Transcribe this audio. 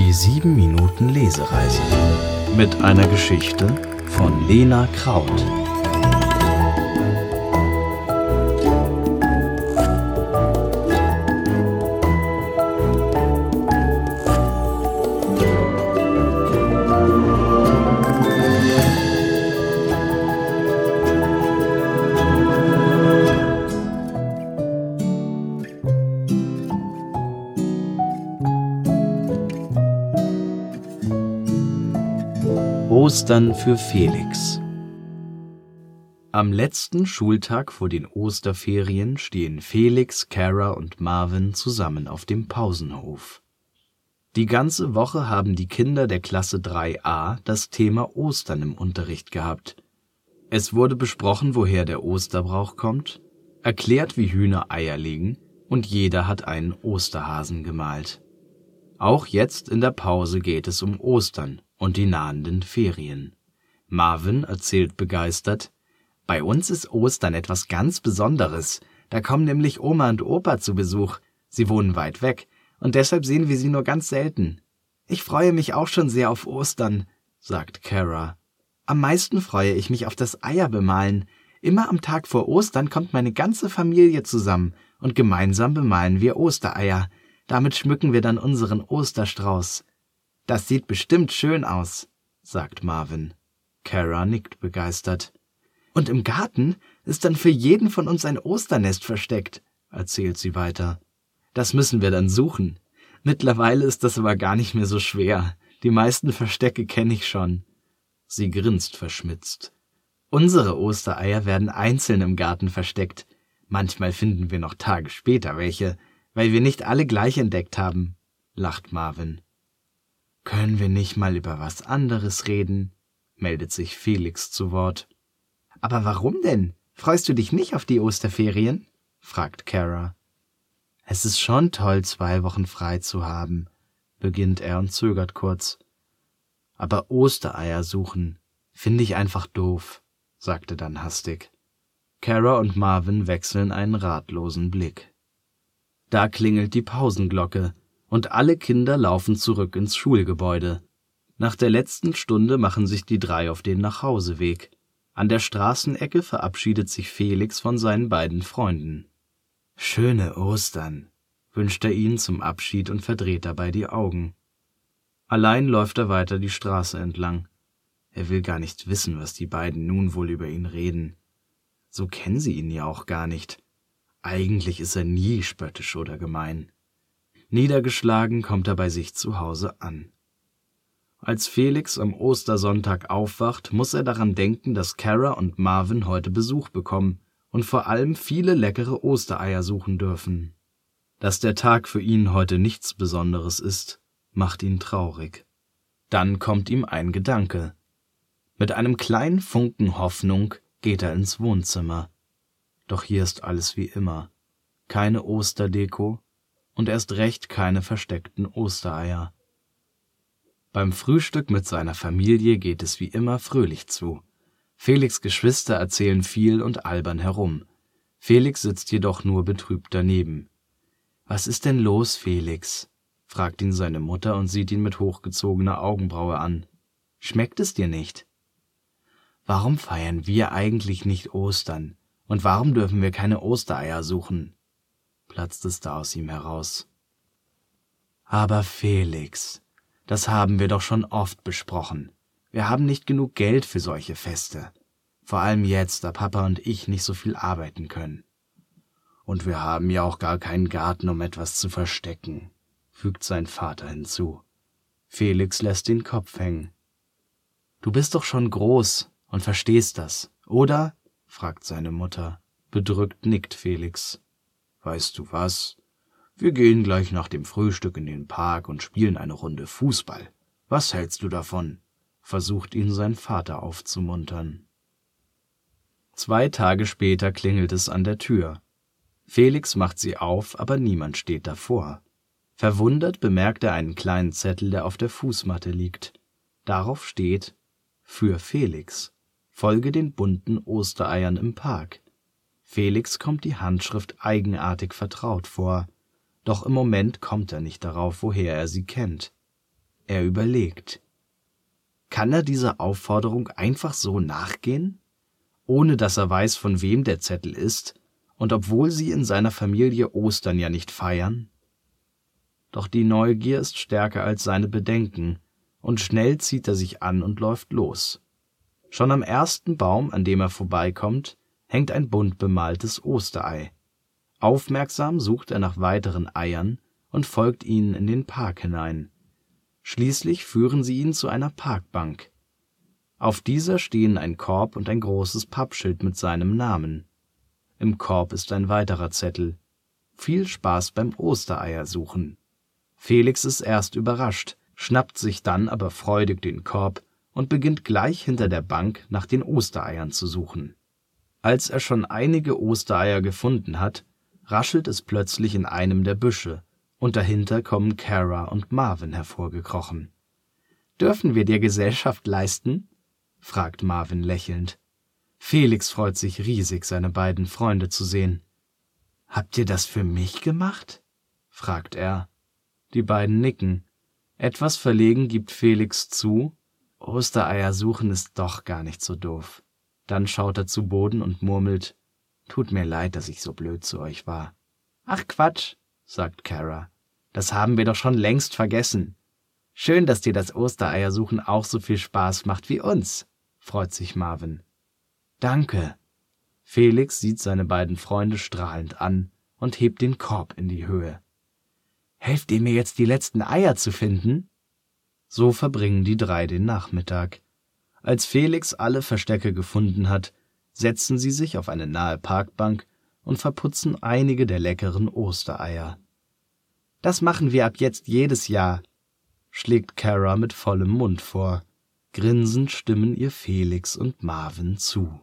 Die 7 Minuten Lesereise mit einer Geschichte von Lena Kraut. Ostern für Felix Am letzten Schultag vor den Osterferien stehen Felix, Cara und Marvin zusammen auf dem Pausenhof. Die ganze Woche haben die Kinder der Klasse 3a das Thema Ostern im Unterricht gehabt. Es wurde besprochen, woher der Osterbrauch kommt, erklärt, wie Hühner Eier legen, und jeder hat einen Osterhasen gemalt. Auch jetzt in der Pause geht es um Ostern und die nahenden Ferien. Marvin erzählt begeistert, bei uns ist Ostern etwas ganz Besonderes. Da kommen nämlich Oma und Opa zu Besuch. Sie wohnen weit weg und deshalb sehen wir sie nur ganz selten. Ich freue mich auch schon sehr auf Ostern, sagt Kara. Am meisten freue ich mich auf das Eierbemalen. Immer am Tag vor Ostern kommt meine ganze Familie zusammen und gemeinsam bemalen wir Ostereier. Damit schmücken wir dann unseren Osterstrauß. Das sieht bestimmt schön aus, sagt Marvin. Kara nickt begeistert. Und im Garten ist dann für jeden von uns ein Osternest versteckt, erzählt sie weiter. Das müssen wir dann suchen. Mittlerweile ist das aber gar nicht mehr so schwer. Die meisten Verstecke kenne ich schon. Sie grinst verschmitzt. Unsere Ostereier werden einzeln im Garten versteckt. Manchmal finden wir noch Tage später welche, weil wir nicht alle gleich entdeckt haben, lacht Marvin. Können wir nicht mal über was anderes reden? meldet sich Felix zu Wort. Aber warum denn? Freust du dich nicht auf die Osterferien? fragt Kara. Es ist schon toll, zwei Wochen frei zu haben, beginnt er und zögert kurz. Aber Ostereier suchen finde ich einfach doof, sagte dann hastig. Kara und Marvin wechseln einen ratlosen Blick. Da klingelt die Pausenglocke, und alle Kinder laufen zurück ins Schulgebäude. Nach der letzten Stunde machen sich die drei auf den Nachhauseweg. An der Straßenecke verabschiedet sich Felix von seinen beiden Freunden. Schöne Ostern, wünscht er ihnen zum Abschied und verdreht dabei die Augen. Allein läuft er weiter die Straße entlang. Er will gar nicht wissen, was die beiden nun wohl über ihn reden. So kennen sie ihn ja auch gar nicht. Eigentlich ist er nie spöttisch oder gemein. Niedergeschlagen kommt er bei sich zu Hause an. Als Felix am Ostersonntag aufwacht, muss er daran denken, dass Kara und Marvin heute Besuch bekommen und vor allem viele leckere Ostereier suchen dürfen. Dass der Tag für ihn heute nichts Besonderes ist, macht ihn traurig. Dann kommt ihm ein Gedanke. Mit einem kleinen Funken Hoffnung geht er ins Wohnzimmer. Doch hier ist alles wie immer. Keine Osterdeko, und erst recht keine versteckten Ostereier. Beim Frühstück mit seiner Familie geht es wie immer fröhlich zu. Felix Geschwister erzählen viel und albern herum. Felix sitzt jedoch nur betrübt daneben. Was ist denn los, Felix? fragt ihn seine Mutter und sieht ihn mit hochgezogener Augenbraue an. Schmeckt es dir nicht? Warum feiern wir eigentlich nicht Ostern? Und warum dürfen wir keine Ostereier suchen? platzt es da aus ihm heraus. Aber Felix, das haben wir doch schon oft besprochen. Wir haben nicht genug Geld für solche Feste. Vor allem jetzt, da Papa und ich nicht so viel arbeiten können. Und wir haben ja auch gar keinen Garten, um etwas zu verstecken, fügt sein Vater hinzu. Felix lässt den Kopf hängen. Du bist doch schon groß und verstehst das, oder? Fragt seine Mutter. Bedrückt nickt Felix. Weißt du was? Wir gehen gleich nach dem Frühstück in den Park und spielen eine Runde Fußball. Was hältst du davon? versucht ihn sein Vater aufzumuntern. Zwei Tage später klingelt es an der Tür. Felix macht sie auf, aber niemand steht davor. Verwundert bemerkt er einen kleinen Zettel, der auf der Fußmatte liegt. Darauf steht Für Felix. Folge den bunten Ostereiern im Park. Felix kommt die Handschrift eigenartig vertraut vor, doch im Moment kommt er nicht darauf, woher er sie kennt. Er überlegt. Kann er dieser Aufforderung einfach so nachgehen? Ohne dass er weiß, von wem der Zettel ist und obwohl sie in seiner Familie Ostern ja nicht feiern? Doch die Neugier ist stärker als seine Bedenken, und schnell zieht er sich an und läuft los. Schon am ersten Baum, an dem er vorbeikommt, hängt ein bunt bemaltes Osterei. Aufmerksam sucht er nach weiteren Eiern und folgt ihnen in den Park hinein. Schließlich führen sie ihn zu einer Parkbank. Auf dieser stehen ein Korb und ein großes Pappschild mit seinem Namen. Im Korb ist ein weiterer Zettel. Viel Spaß beim Ostereiersuchen. Felix ist erst überrascht, schnappt sich dann aber freudig den Korb und beginnt gleich hinter der Bank nach den Ostereiern zu suchen. Als er schon einige Ostereier gefunden hat, raschelt es plötzlich in einem der Büsche, und dahinter kommen Kara und Marvin hervorgekrochen. Dürfen wir dir Gesellschaft leisten? fragt Marvin lächelnd. Felix freut sich riesig, seine beiden Freunde zu sehen. Habt ihr das für mich gemacht? fragt er. Die beiden nicken. Etwas verlegen gibt Felix zu, Ostereier suchen ist doch gar nicht so doof. Dann schaut er zu Boden und murmelt, Tut mir leid, dass ich so blöd zu euch war. Ach Quatsch, sagt Kara. Das haben wir doch schon längst vergessen. Schön, dass dir das Ostereiersuchen auch so viel Spaß macht wie uns, freut sich Marvin. Danke. Felix sieht seine beiden Freunde strahlend an und hebt den Korb in die Höhe. Helft ihr mir jetzt die letzten Eier zu finden? So verbringen die drei den Nachmittag. Als Felix alle Verstecke gefunden hat, setzen sie sich auf eine nahe Parkbank und verputzen einige der leckeren Ostereier. Das machen wir ab jetzt jedes Jahr, schlägt Kara mit vollem Mund vor. Grinsend stimmen ihr Felix und Marvin zu.